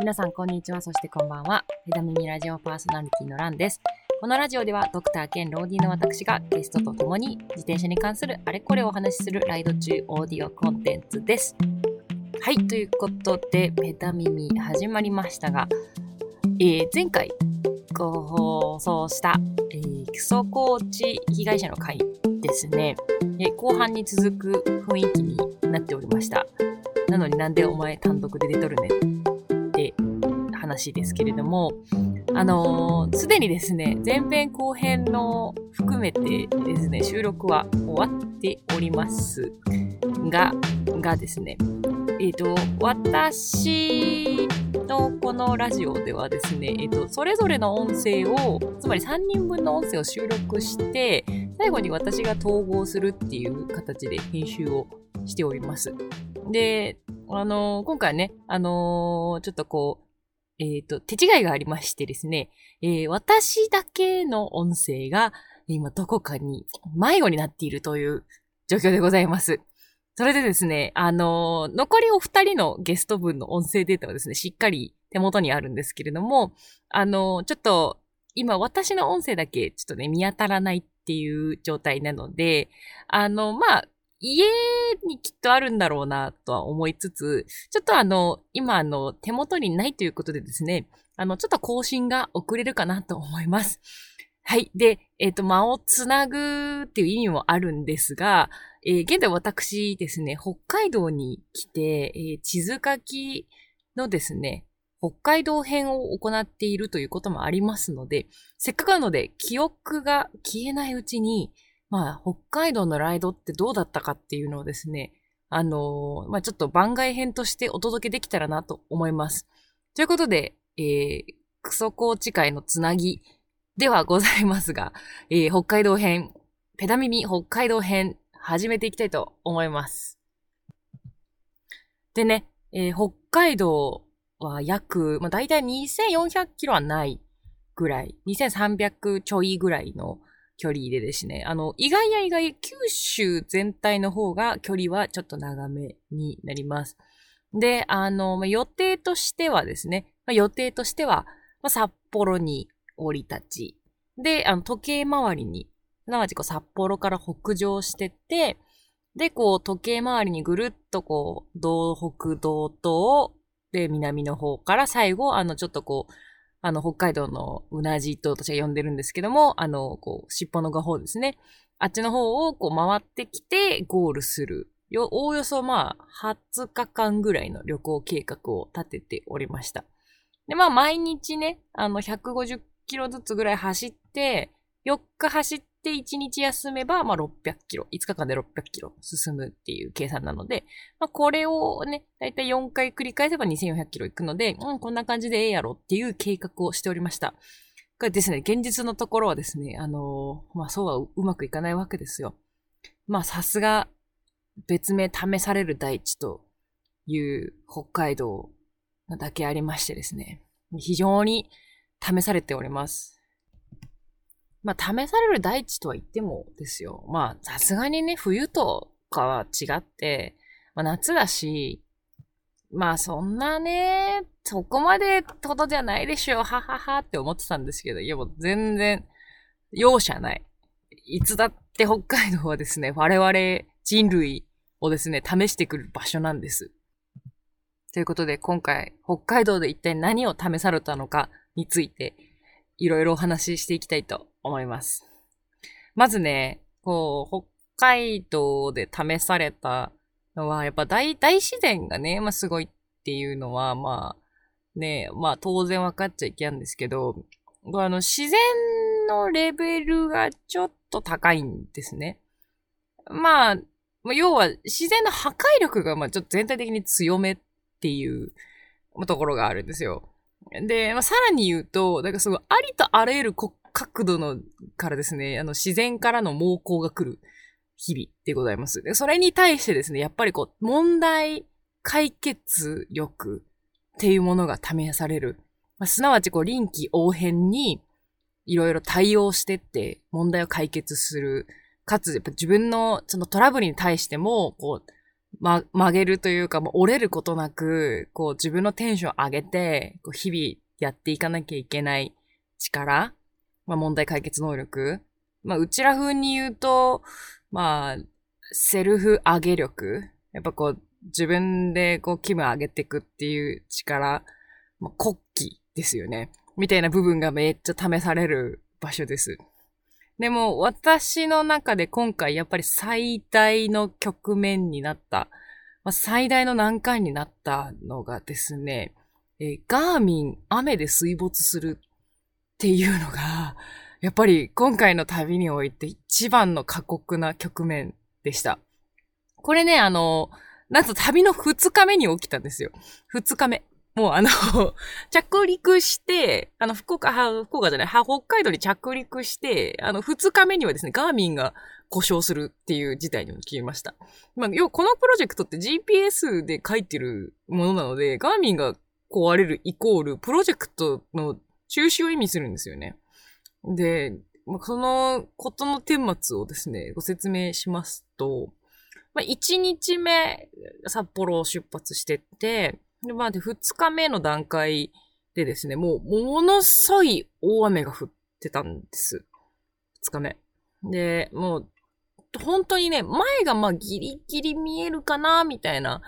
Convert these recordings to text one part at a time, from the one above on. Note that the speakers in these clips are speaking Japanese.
皆さん、こんにちは。そしてこんばんは。ペダミミラジオパーソナリティのランです。このラジオでは、ドクター兼ローディーの私がゲストと共に自転車に関するあれこれをお話しするライド中オーディオコンテンツです。はい、ということで、ペダミミ始まりましたが、えー前回ご放送した、えー基礎コーチ被害者の会ですね、えー後半に続く雰囲気になっておりました。なのになんでお前単独で出とるね話ですけれども、あのーでにですね、前編後編の含めてですね、収録は終わっておりますが、がですね、えっ、と、私のこのラジオではですね、えっ、と、それぞれの音声を、つまり3人分の音声を収録して、最後に私が統合するっていう形で編集をしております。で、あのー今回ね、あのーちょっとこう、えっ、と、手違いがありましてですね、えー私だけの音声が今どこかに迷子になっているという状況でございます。それでですね、あのー残りお二人のゲスト分の音声データはですね、しっかり手元にあるんですけれども、あのーちょっと、今私の音声だけちょっとね、見当たらないっていう状態なので、あの、まあ、家にきっとあるんだろうなとは思いつつ、ちょっとあの、今あの、手元にないということでですね、あの、ちょっと更新が遅れるかなと思います。はい。で、えっ、と、間をつなぐっていう意味もあるんですが、えー現在私ですね、北海道に来て、えー地図書きのですね、北海道編を行っているということもありますので、せっかくなので記憶が消えないうちに、まあ、北海道のライドってどうだったかっていうのをですね、あのーまあ、ちょっと番外編としてお届けできたらなと思います。ということで、えー、クソコーチ会のつなぎではございますが、えー北海道編、ペダミミ北海道編、始めていきたいと思います。でね、えー北海道は約、まあ、大体2400キロはないぐらい、2300ちょいぐらいの距離でですね、あの、意外や意外、九州全体の方が距離はちょっと長めになります。で、あの、まあ予定としてはですね、まあ予定としては、まあ札幌に降り立ち、で、あの、時計回りに、すなわちこう札幌から北上してって、で、こう、時計回りにぐるっとこう、道北道東、で、南の方から最後、あの、ちょっとこう、あの、北海道のうなじと私は呼んでるんですけども、あの、こう、尻尾の画法ですね。あっちの方をこう回ってきてゴールする。よ、おおよそまあ、20日間ぐらいの旅行計画を立てておりました。で、まあ、毎日ね、あの、150キロずつぐらい走って、4日走って1日休めば、まあ、600キロ、5日間で600キロ進むっていう計算なので、まあ、これをね、だいたい4回繰り返せば2400キロ行くので、うん、こんな感じでええやろっていう計画をしておりました。これですね、現実のところはですね、あのーまあ、そうはうまくいかないわけですよ。まあ、さすが、別名試される大地という北海道だけありましてですね、非常に試されております。まあ、試される大地とは言ってもですよ。まあ、さすがにね、冬とかは違って、まあ、夏だし、まあ、そんなね、そこまでほどじゃないでしょう、はははって思ってたんですけど、いやもう全然、容赦ない。いつだって北海道はですね、我々人類をですね、試してくる場所なんです。ということで、今回、北海道で一体何を試されたのかについて、いろいろお話ししていきたいと思います。まずね、こう、北海道で試されたのは、やっぱ大、大自然がね、まあすごいっていうのは、まあ、ね、まあ当然分かっちゃいけないんですけど、あの、自然のレベルがちょっと高いんですね。まあ、要は自然の破壊力がまあちょっと全体的に強めっていうところがあるんですよ。で、まあ、さらに言うと、なんかすごいありとあらゆるこ角度のからですね、あの自然からの猛攻が来る日々でございます。で、それに対してですね、やっぱりこう、問題解決力っていうものが試される。まあ、すなわちこう、臨機応変にいろいろ対応してって問題を解決する。かつ、やっぱ自分のそのトラブルに対しても、こう、ま、曲げるというか、もう折れることなく、こう自分のテンション上げて、こう日々やっていかなきゃいけない力、まあ問題解決能力。まあうちら風に言うと、まあ、セルフ上げ力。やっぱこう自分でこう気分上げていくっていう力、まあ、国旗ですよね。みたいな部分がめっちゃ試される場所です。でも私の中で今回やっぱり最大の局面になった、まあ、最大の難関になったのがですね、えガーミン雨で水没するっていうのが、やっぱり今回の旅において一番の過酷な局面でした。これね、あの、なんと旅の二日目に起きたんですよ。二日目。もうあの 着陸して、あの、福岡、福岡じゃない、北海道に着陸して、あの、二日目にはですね、ガーミンが故障するっていう事態に決めました。まあ、要このプロジェクトって GPS で書いてるものなので、ガーミンが壊れるイコール、プロジェクトの中止を意味するんですよね。で、まあ、そのことの顛末をですね、ご説明しますと、まあ、1日目、札幌を出発してって、で、まあ、で、2日目の段階でですね、もう、ものすごい大雨が降ってたんです。2日目。で、もう、本当にね、前がまあギリギリ見えるかな、みたいな、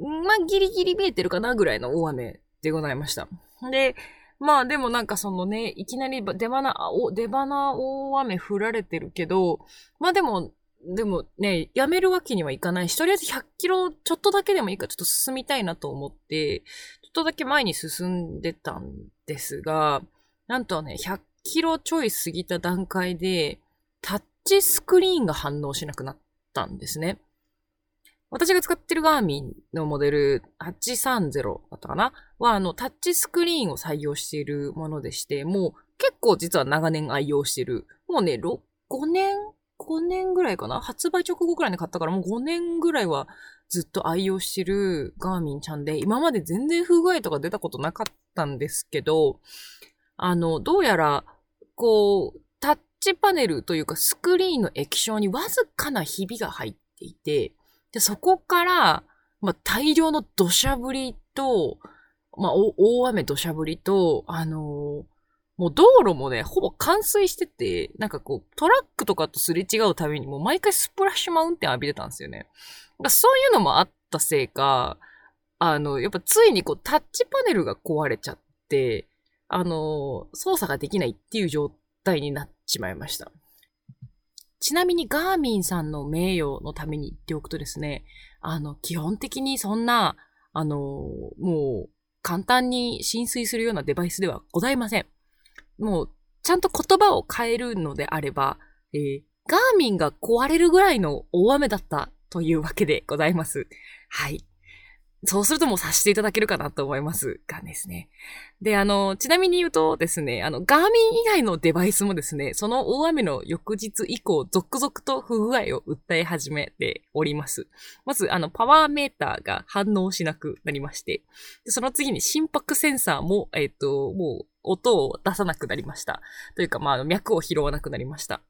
まあギリギリ見えてるかな、ぐらいの大雨でございました。で、まあでもなんかそのね、いきなり出花、出花大雨降られてるけど、まあでもでもね、やめるわけにはいかないし、とりあえず100キロちょっとだけでもいいからちょっと進みたいなと思って、ちょっとだけ前に進んでたんですが、なんとね、100キロちょい過ぎた段階で、タッチスクリーンが反応しなくなったんですね。私が使ってるガーミンのモデル830だったかな？は、あの、タッチスクリーンを採用しているものでして、もう結構実は長年愛用してる。もうね、6、5年？5年ぐらいかな？発売直後ぐらいに買ったからもう5年ぐらいはずっと愛用してるガーミンちゃんで、今まで全然不具合とか出たことなかったんですけど、あの、どうやら、こう、タッチパネルというかスクリーンの液晶にわずかなひびが入っていて、で、そこから、まあ、大量の土砂降りと、まあ、大雨土砂降りと、あのーもう道路もね、ほぼ冠水してて、なんかこう、トラックとかとすれ違うたびにもう毎回スプラッシュマウンテン浴びてたんですよね。そういうのもあったせいか、あの、やっぱついにこう、タッチパネルが壊れちゃって、あの、操作ができないっていう状態になっちまいました。ちなみにガーミンさんの名誉のために言っておくとですね、あの、基本的にそんな、あの、もう、簡単に浸水するようなデバイスではございません。もう、ちゃんと言葉を変えるのであれば、えー、ガーミンが壊れるぐらいの大雨だったというわけでございます。はい。そうするともう察していただけるかなと思いますがですね。で、あの、ちなみに言うとですね、あの、ガーミン以外のデバイスもですね、その大雨の翌日以降、続々と不具合を訴え始めております。まず、あの、パワーメーターが反応しなくなりまして、でその次に心拍センサーも、えっ、ー、と、もう、音を出さなくなりました。というか、まあ、脈を拾わなくなりました。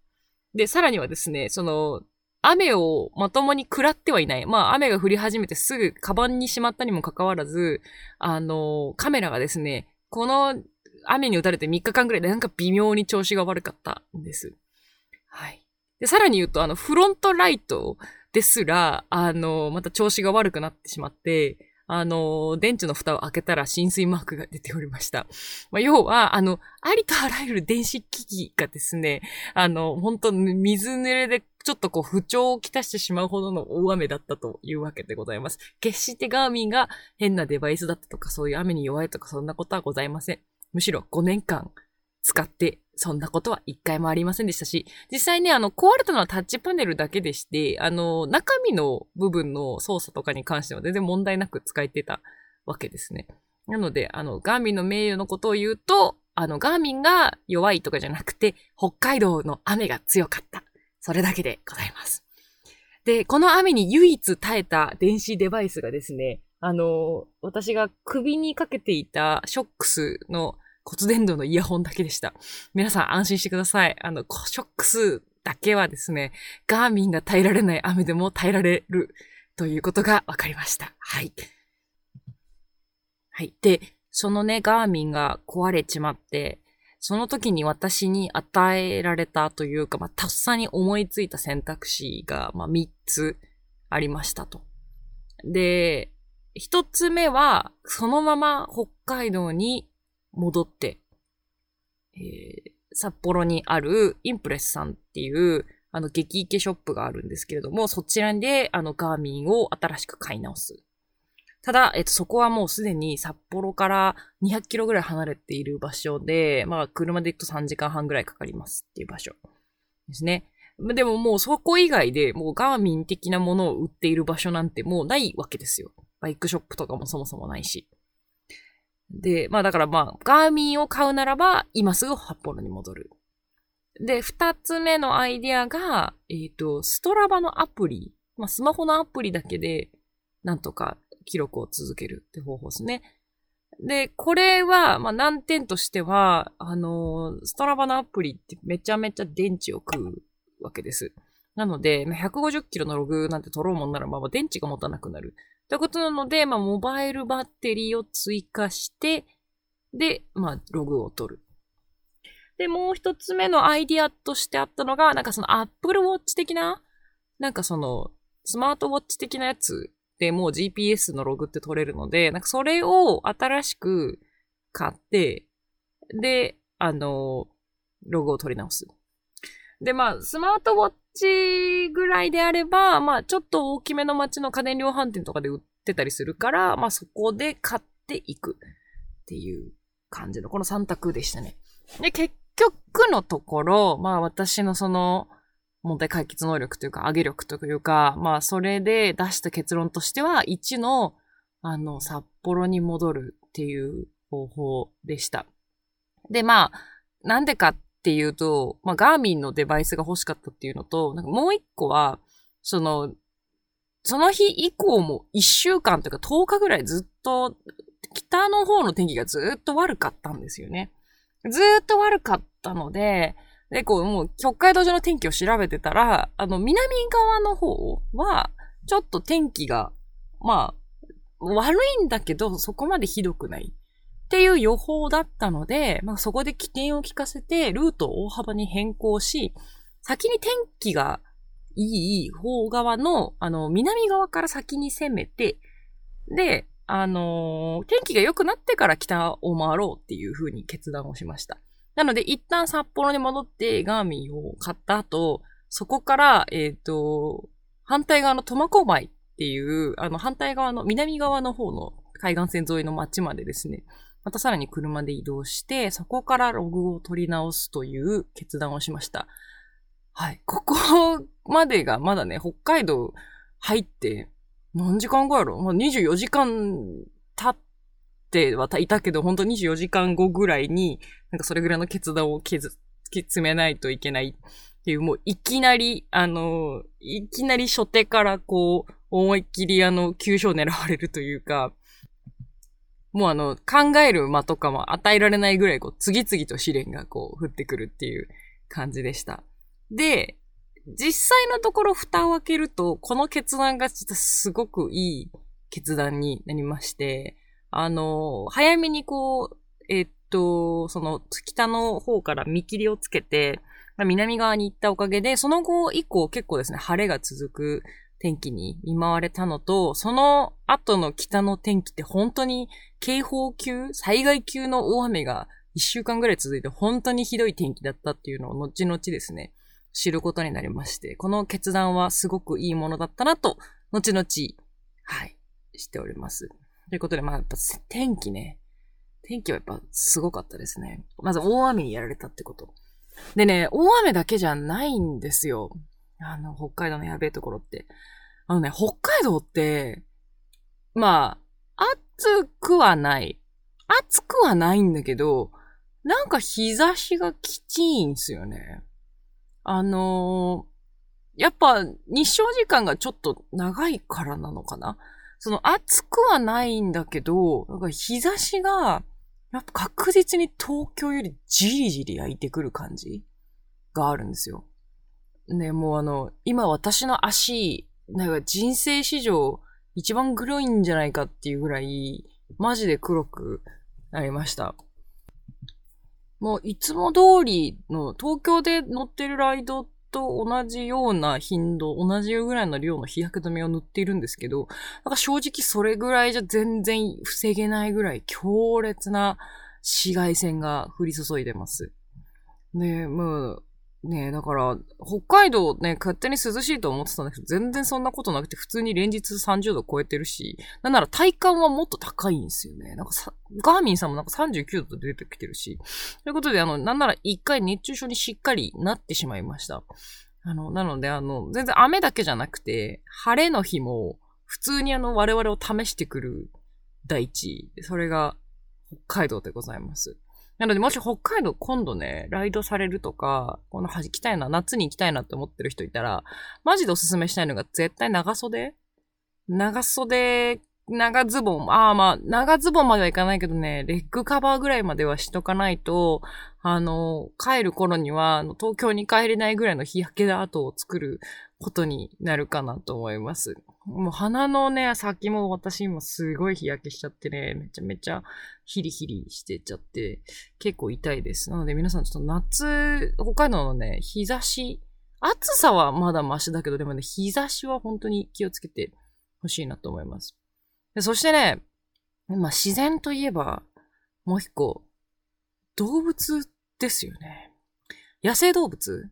で、さらにはですね、その、雨をまともに食らってはいない。まあ、雨が降り始めてすぐカバンにしまったにもかかわらず、あの、カメラがですね、この雨に打たれて3日間ぐらいでなんか微妙に調子が悪かったんです。はい。で、さらに言うと、あの、フロントライトですら、あの、また調子が悪くなってしまって、あの、電池の蓋を開けたら浸水マークが出ておりました。まあ、要は、あの、ありとあらゆる電子機器がですね、あの、本当水濡れでちょっとこう不調をきたしてしまうほどの大雨だったというわけでございます。決してガーミンが変なデバイスだったとか、そういう雨に弱いとか、そんなことはございません。むしろ5年間使ってそんなことは一回もありませんでしたし、実際ね、あの、壊れたのはタッチパネルだけでして、あの、中身の部分の操作とかに関しては全然問題なく使えてたわけですね。なので、あの、ガーミンの名誉のことを言うと、あの、ガーミンが弱いとかじゃなくて、北海道の雨が強かった。それだけでございます。で、この雨に唯一耐えた電子デバイスがですね、あの、私が首にかけていたショックスの骨伝導のイヤホンだけでした。皆さん安心してください。あの、ショックスだけはですね、ガーミンが耐えられない雨でも耐えられるということが分かりました。はい。はい。で、そのね、ガーミンが壊れちまって、その時に私に与えられたというか、まあ、とっさに思いついた選択肢が、まあ、3つありましたと。で、1つ目は、そのまま北海道に戻って、えー、札幌にあるインプレスさんっていう、あの、激イケショップがあるんですけれども、そちらで、あの、ガーミンを新しく買い直す。ただ、えっと、そこはもうすでに札幌から200キロぐらい離れている場所で、まあ、車で行くと3時間半ぐらいかかりますっていう場所ですね。でももうそこ以外でもうガーミン的なものを売っている場所なんてもうないわけですよ。バイクショップとかもそもそもないし。で、まあだからまあ、ガーミンを買うならば、今すぐ札幌に戻る。で、二つ目のアイディアが、えっ、ー、と、ストラバのアプリ。まあ、スマホのアプリだけで、なんとか記録を続けるって方法ですね。で、これは、まあ、難点としては、あのストラバのアプリってめちゃめちゃ電池を食うわけです。なので、150キロのログなんて取ろうもんなら、まあ、電池が持たなくなる。ということなので、まあ、モバイルバッテリーを追加して、で、まあ、ログを取る。で、もう一つ目のアイディアとしてあったのが、なんかその Apple Watch 的な、なんかその、スマートウォッチ的なやつでもう GPS のログって取れるので、なんかそれを新しく買って、で、あの、ログを取り直す。で、まあ、スマートウォッチぐらいであれば、まあ、ちょっと大きめの街の家電量販店とかで売ってたりするから、まあ、そこで買っていくっていう感じの、この3択でしたね。で、結局のところ、まあ、私のその、問題解決能力というか、上げ力というか、まあ、それで出した結論としては、1の、あの、札幌に戻るっていう方法でした。で、まあ、なんでかっていうと、まあ、ガーミンのデバイスが欲しかったっていうのと、なんかもう一個は、その、その日以降も一週間というか10日ぐらいずっと、北の方の天気がずっと悪かったんですよね。ずっと悪かったので、で、こう、もう、北海道上の天気を調べてたら、あの、南側の方は、ちょっと天気が、まあ、悪いんだけど、そこまでひどくない。っていう予報だったので、まあそこで起点を聞かせて、ルートを大幅に変更し、先に天気がいい方側の、あの、南側から先に攻めて、で、あのー、天気が良くなってから北を回ろうっていう風に決断をしました。なので、一旦札幌に戻ってガーミンを買った後、そこから、えっ、ー、と、反対側の苫小牧っていう、あの、反対側の南側の方の海岸線沿いの町までですね、またさらに車で移動して、そこからログを取り直すという決断をしました。はい。ここまでがまだね、北海道入って、何時間後やろ、まあ、?24 時間経っててはいたけど、本当24時間後ぐらいに、なんかそれぐらいの決断を突き詰めないといけないっていう、もういきなり、あの、いきなり初手からこう、思いっきりあの、急所を狙われるというか、もうあの、考える間とかも与えられないぐらい、こう、次々と試練がこう、降ってくるっていう感じでした。で、実際のところ蓋を開けると、この決断が実はすごくいい決断になりまして、あの、早めにこう、えっと、その、北の方から見切りをつけて、南側に行ったおかげで、その後以降結構ですね、晴れが続く天気に見舞われたのと、その後の北の天気って本当に警報級、災害級の大雨が一週間ぐらい続いて本当にひどい天気だったっていうのを後々ですね、知ることになりまして、この決断はすごくいいものだったなと、後々、はい、しております。ということで、まあやっぱ天気ね、天気はやっぱすごかったですね。まず大雨にやられたってこと。でね、大雨だけじゃないんですよ。あの、北海道のやべえところって。あのね、北海道って、まあ、暑くはない。暑くはないんだけど、なんか日差しがきちいんすよね。あのー、やっぱ日照時間がちょっと長いからなのかなその暑くはないんだけど、なんか日差しが、やっぱ確実に東京よりじりじり焼いてくる感じがあるんですよ。ね、もうあの、今私の足、なんか人生史上一番黒いんじゃないかっていうぐらい、マジで黒くなりました。もういつも通りの東京で乗ってるライドっと同じような頻度、同じぐらいの量の日焼け止めを塗っているんですけど、なんか正直それぐらいじゃ全然防げないぐらい強烈な紫外線が降り注いでます。で、もう、ねだから、北海道ね、勝手に涼しいと思ってたんだけど、全然そんなことなくて、普通に連日30度超えてるし、なんなら体感はもっと高いんですよね。なんかさ、ガーミンさんもなんか39度と出てきてるし。ということで、あの、なんなら一回熱中症にしっかりなってしまいました。あの、なので、あの、全然雨だけじゃなくて、晴れの日も、普通にあの、我々を試してくる大地。それが、北海道でございます。なので、もし北海道今度ね、ライドされるとか、この行きたいな、夏に行きたいなって思ってる人いたら、マジでおすすめしたいのが絶対長袖長袖、長ズボン。ああまあ、長ズボンまではいかないけどね、レッグカバーぐらいまではしとかないと、あの、帰る頃には、東京に帰れないぐらいの日焼け跡を作ることになるかなと思います。もう鼻のね、先も私今すごい日焼けしちゃってね、めちゃめちゃヒリヒリしてちゃって、結構痛いです。なので皆さんちょっと夏、北海道のね、日差し、暑さはまだマシだけど、でもね、日差しは本当に気をつけてほしいなと思います。でそしてね、まあ自然といえば、もう一個、動物ですよね。野生動物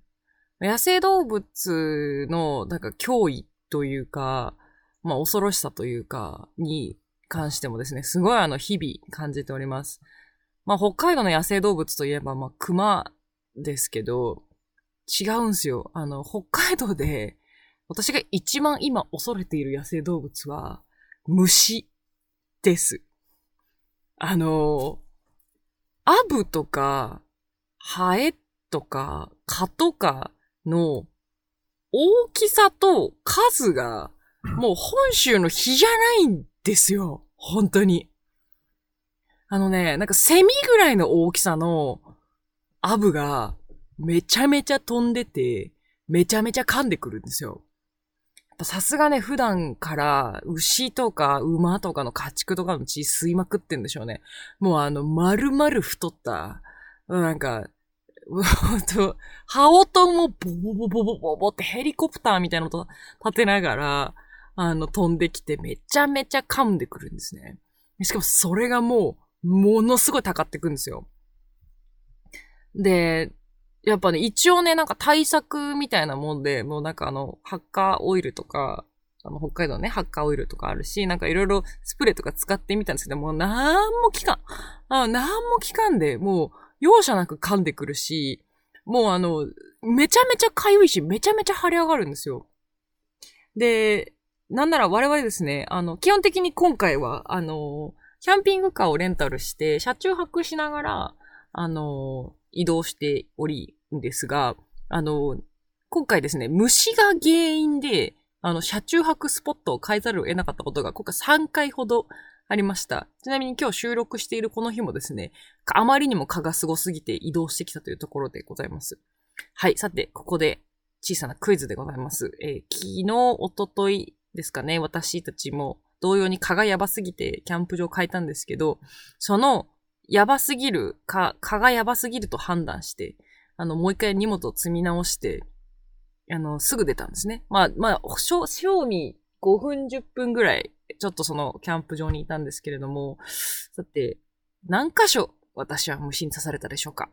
野生動物の、なんか脅威というか、まあ恐ろしさというか、に関してもですね、すごいあの日々感じております。まあ北海道の野生動物といえば、まあ熊ですけど、違うんすよ。あの、北海道で、私が一番今恐れている野生動物は、虫です。あの、アブとか、ハエとか、蚊とかの大きさと数が、もう本州の比じゃないんですよ。本当に。あのね、なんかセミぐらいの大きさのアブがめちゃめちゃ飛んでて、めちゃめちゃ噛んでくるんですよ。さすがね、普段から牛とか馬とかの家畜とかの血吸いまくってんでしょうね。もうあの、丸々太った、なんか、羽音もボボボボボボボってヘリコプターみたいなのと立てながら、あの、飛んできてめちゃめちゃ噛んでくるんですね。しかもそれがもう、ものすごい高ってくんですよ。で、やっぱね、一応ね、なんか対策みたいなもんで、もうなんかあの、ハッカーオイルとか、あの、北海道ね、ハッカーオイルとかあるし、なんかいろいろスプレーとか使ってみたんですけど、もうなんも効かん。あなんも効かんで、もう、容赦なく噛んでくるし、もうあの、めちゃめちゃ痒いし、めちゃめちゃ腫れ上がるんですよ。で、なんなら我々ですね、あの、基本的に今回は、あの、キャンピングカーをレンタルして、車中泊しながら、あの、移動しておりんですが、あの、今回ですね、虫が原因で、あの、車中泊スポットを変えざるを得なかったことが、今回3回ほどありました。ちなみに今日収録しているこの日もですね、あまりにも蚊がすごすぎて移動してきたというところでございます。はい。さて、ここで小さなクイズでございます。えー、昨日、おとといですかね、私たちも同様に蚊がやばすぎてキャンプ場を変えたんですけど、そのやばすぎる、蚊、蚊がやばすぎると判断して、あの、もう一回荷物を積み直して、あの、すぐ出たんですね。まあ、まあ、賞味5分10分ぐらいちょっとそのキャンプ場にいたんですけれども、さて、何箇所私は虫に刺されたでしょうか？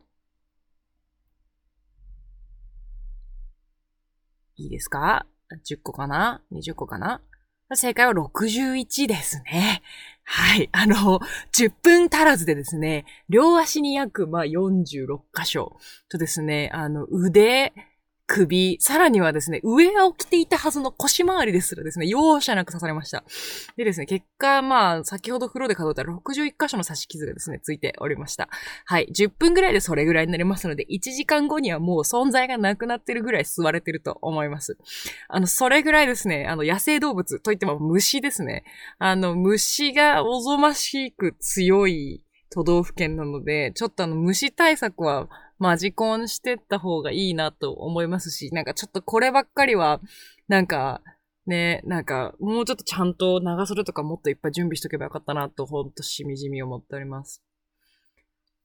いいですか ?10 個かな ?20 個かな？正解は61ですね。はい。あの、10分足らずでですね、両足に約、まあ、46箇所とですね、あの、腕、首、さらにはですね、上を着ていたはずの腰回りですらですね、容赦なく刺されました。でですね、結果、まあ、先ほど風呂で数えた61箇所の刺し傷がですね、ついておりました。はい。10分ぐらいでそれぐらいになりますので、1時間後にはもう存在がなくなってるぐらい吸われてると思います。あの、それぐらいですね、あの、野生動物といっても虫ですね。あの、虫がおぞましく強い都道府県なので、ちょっとあの、虫対策はマジコンしてった方がいいなと思いますし、なんかちょっとこればっかりは、なんか、ね、なんか、もうちょっとちゃんと長袖とかもっといっぱい準備しとけばよかったなと、ほんとしみじみ思っております。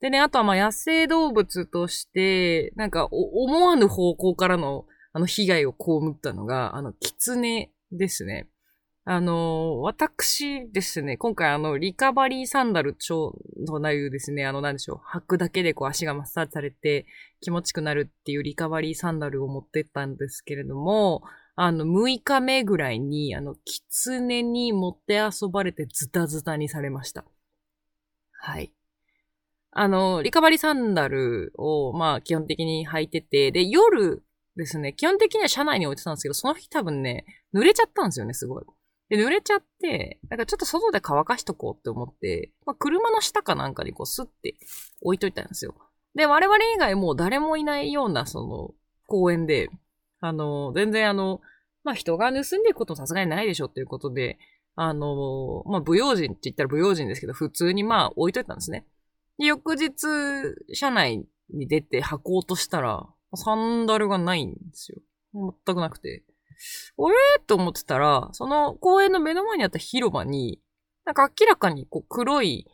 でね、あとはまあ野生動物として、なんか思わぬ方向からのあの被害を被ったのが、あの、狐ですね。あの、私ですね、今回あの、リカバリーサンダル超となるですね、あの、なんでしょう、履くだけでこう足がマッサージされて気持ちくなるっていうリカバリーサンダルを持ってったんですけれども、あの、6日目ぐらいに、あの、狐に持って遊ばれてズタズタにされました。はい。あの、リカバリーサンダルを、まあ、基本的に履いてて、で、夜ですね、基本的には車内に置いてたんですけど、その日多分ね、濡れちゃったんですよね、すごい。で、濡れちゃって、なんかちょっと外で乾かしとこうって思って、まあ、車の下かなんかにこうスッて置いといたんですよ。で、我々以外もう誰もいないような、その、公園で、あの、全然あの、まあ人が盗んでいくこともさすがにないでしょっていうことで、あの、まあ不用心って言ったら不用心ですけど、普通にまあ置いといたんですね。で、翌日、車内に出て履こうとしたら、サンダルがないんですよ。全くなくて。おえーと思ってたら、その公園の目の前にあった広場に、なんか明らかにこう黒い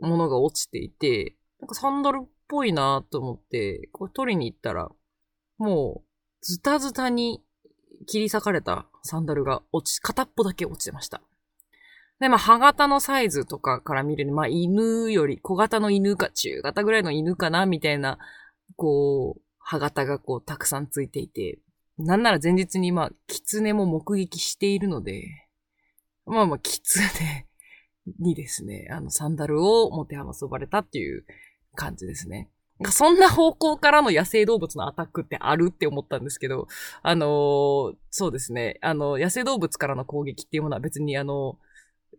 ものが落ちていて、なんかサンダルっぽいなと思って、これ取りに行ったら、もうズタズタに切り裂かれたサンダルが落ち、片っぽだけ落ちてました。で、まあ、歯型のサイズとかから見るに、まあ、犬より小型の犬か中型ぐらいの犬かな、みたいな、こう、歯型がこう、たくさんついていて、なんなら前日にまあ、狐も目撃しているので、まあまあ、狐 にですね、あの、サンダルを持て余そばれたっていう感じですね。そんな方向からの野生動物のアタックってあるって思ったんですけど、あのー、そうですね。あの、野生動物からの攻撃っていうものは別にあの、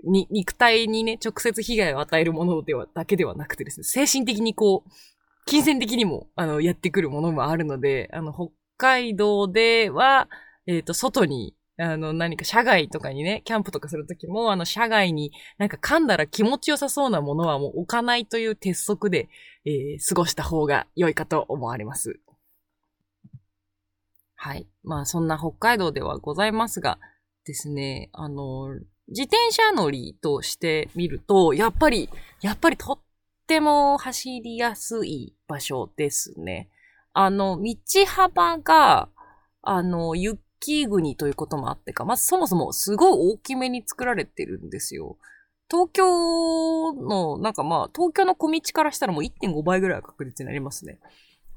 に、肉体にね、直接被害を与えるものでは、だけではなくてですね、精神的にこう、金銭的にも、あの、やってくるものもあるので、あの、海道では、えっ、ー、と、外にあの、何か社外とかにね、キャンプとかするときも、あの、社外になんか噛んだら気持ちよさそうなものはもう置かないという鉄則で、えー、過ごした方が良いかと思われます。はい。まあ、そんな北海道ではございますが、ですね、あの、自転車乗りとしてみると、やっぱり、やっぱりとっても走りやすい場所ですね。あの、道幅が、あの、雪国ということもあってか、まずそもそもすごい大きめに作られてるんですよ。東京の、なんかまあ、東京の小道からしたらもう1.5倍ぐらいは確実になりますね。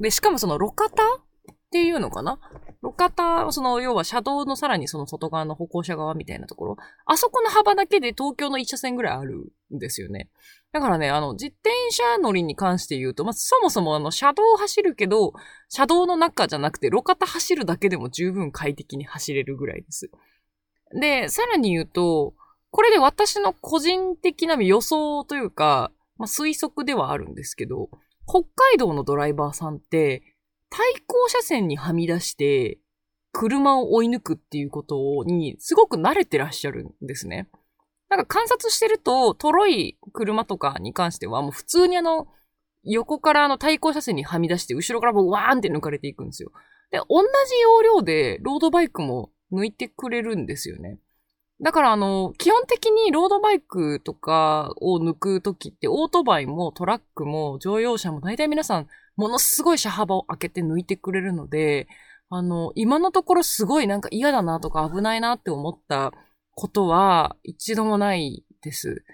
で、しかもその路肩っていうのかな？路肩、その、要は車道のさらにその外側の歩行者側みたいなところ、あそこの幅だけで東京の1車線ぐらいあるんですよね。だからね、あの、自転車乗りに関して言うと、まあ、そもそもあの、車道を走るけど、車道の中じゃなくて、路肩走るだけでも十分快適に走れるぐらいです。で、さらに言うと、これで私の個人的な予想というか、まあ、推測ではあるんですけど、北海道のドライバーさんって、対向車線にはみ出して、車を追い抜くっていうことに、すごく慣れてらっしゃるんですね。なんか観察してると、トロい車とかに関しては、もう普通にあの、横からあの対向車線にはみ出して、後ろからもうワーンって抜かれていくんですよ。で、同じ要領で、ロードバイクも抜いてくれるんですよね。だからあの、基本的にロードバイクとかを抜くときって、オートバイもトラックも乗用車も大体皆さん、ものすごい車幅を開けて抜いてくれるので、あの、今のところすごいなんか嫌だなとか危ないなって思ったことは一度もないです。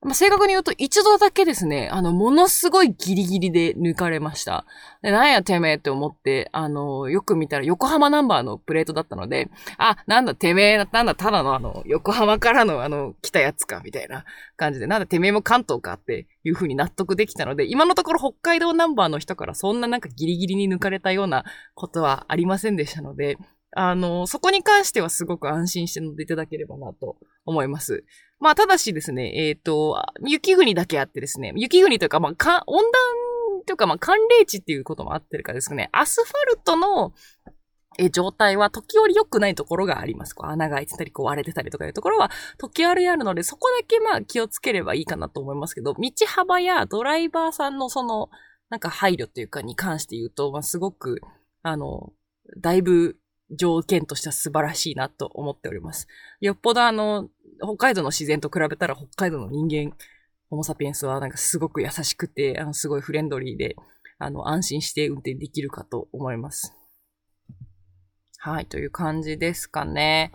まあ、正確に言うと一度だけですね、あの、ものすごいギリギリで抜かれました。で、なんやてめえって思って、あの、よく見たら横浜ナンバーのプレートだったので、あ、なんだてめえ、なんだただのあの、横浜からのあの、来たやつか、みたいな感じで、なんだてめえも関東かっていう風に納得できたので、今のところ北海道ナンバーの人からそんななんかギリギリに抜かれたようなことはありませんでしたので、あの、そこに関してはすごく安心して乗っていただければなと思います。まあ、ただしですね、えっ、ー、と、雪国だけあってですね、雪国というか、まあ、か温暖というか、まあ、寒冷地っていうこともあってるかですね、アスファルトのえ状態は時折良くないところがあります。こう穴が開いてたり、こう割れてたりとかいうところは時折あるので、そこだけまあ気をつければいいかなと思いますけど、道幅やドライバーさんのその、なんか配慮っていうかに関して言うと、まあすごく、あの、だいぶ条件としては素晴らしいなと思っております。よっぽどあの、北海道の自然と比べたら北海道の人間、ホモサピエンスはなんかすごく優しくて、あの、すごいフレンドリーで、あの、安心して運転できるかと思います。はい、という感じですかね。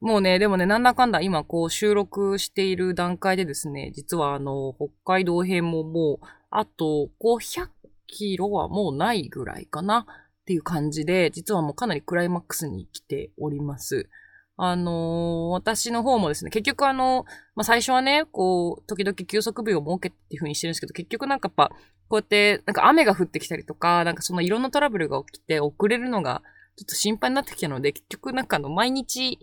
もうね、でもね、なんだかんだ今こう収録している段階でですね、実はあの、北海道編ももう、あと500キロはもうないぐらいかなっていう感じで、実はもうかなりクライマックスに来ております。あのー、私の方もですね、結局あの、まあ、最初はね、こう、時々休息日を設けっていう風にしてるんですけど、結局なんかやっぱ、こうやって、なんか雨が降ってきたりとか、なんかそのいろんなトラブルが起きて遅れるのがちょっと心配になってきたので、結局なんかあの、毎日、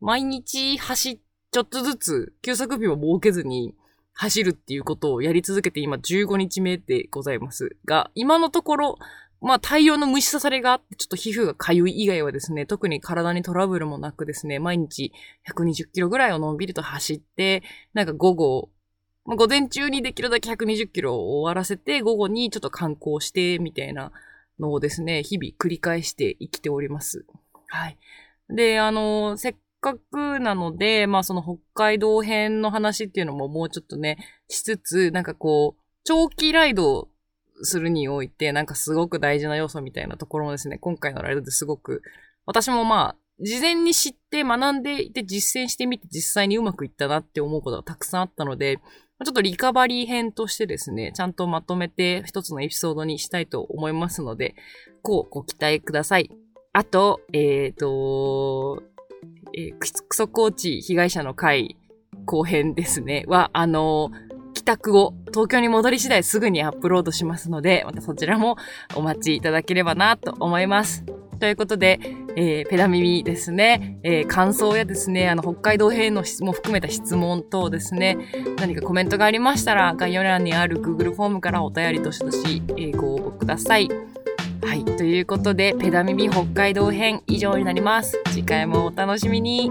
毎日走、ちょっとずつ、休息日を設けずに走るっていうことをやり続けて今15日目でございますが、今のところ、まあ大量の虫刺されがあって、ちょっと皮膚が痒い以外はですね、特に体にトラブルもなくですね、毎日120キロぐらいをのんびりと走って、なんか午後、まあ、午前中にできるだけ120キロを終わらせて、午後にちょっと観光して、みたいなのをですね、日々繰り返して生きております。はい。で、あの、せっかくなので、まあその北海道編の話っていうのももうちょっとね、しつつ、なんかこう、長期ライドするにおいて、なんかすごく大事な要素みたいなところもですね、今回のライドですごく、私もまあ、事前に知って学んでいて実践してみて実際にうまくいったなって思うことがたくさんあったので、ちょっとリカバリー編としてですね、ちゃんとまとめて一つのエピソードにしたいと思いますので、こうご期待ください。あと、えっ、ー、と、えー、クソコーチ被害者の会後編ですね、は、あの帰宅後、東京に戻り次第すぐにアップロードしますので、またそちらもお待ちいただければなと思います。ということで、えー、ペダ耳ですね、えー、感想やですね、あの、北海道編の質問含めた質問等ですね、何かコメントがありましたら、概要欄にある Google フォームからお便りとしどし、えー、ご応募ください。はい。ということで、ペダ耳北海道編以上になります。次回もお楽しみに。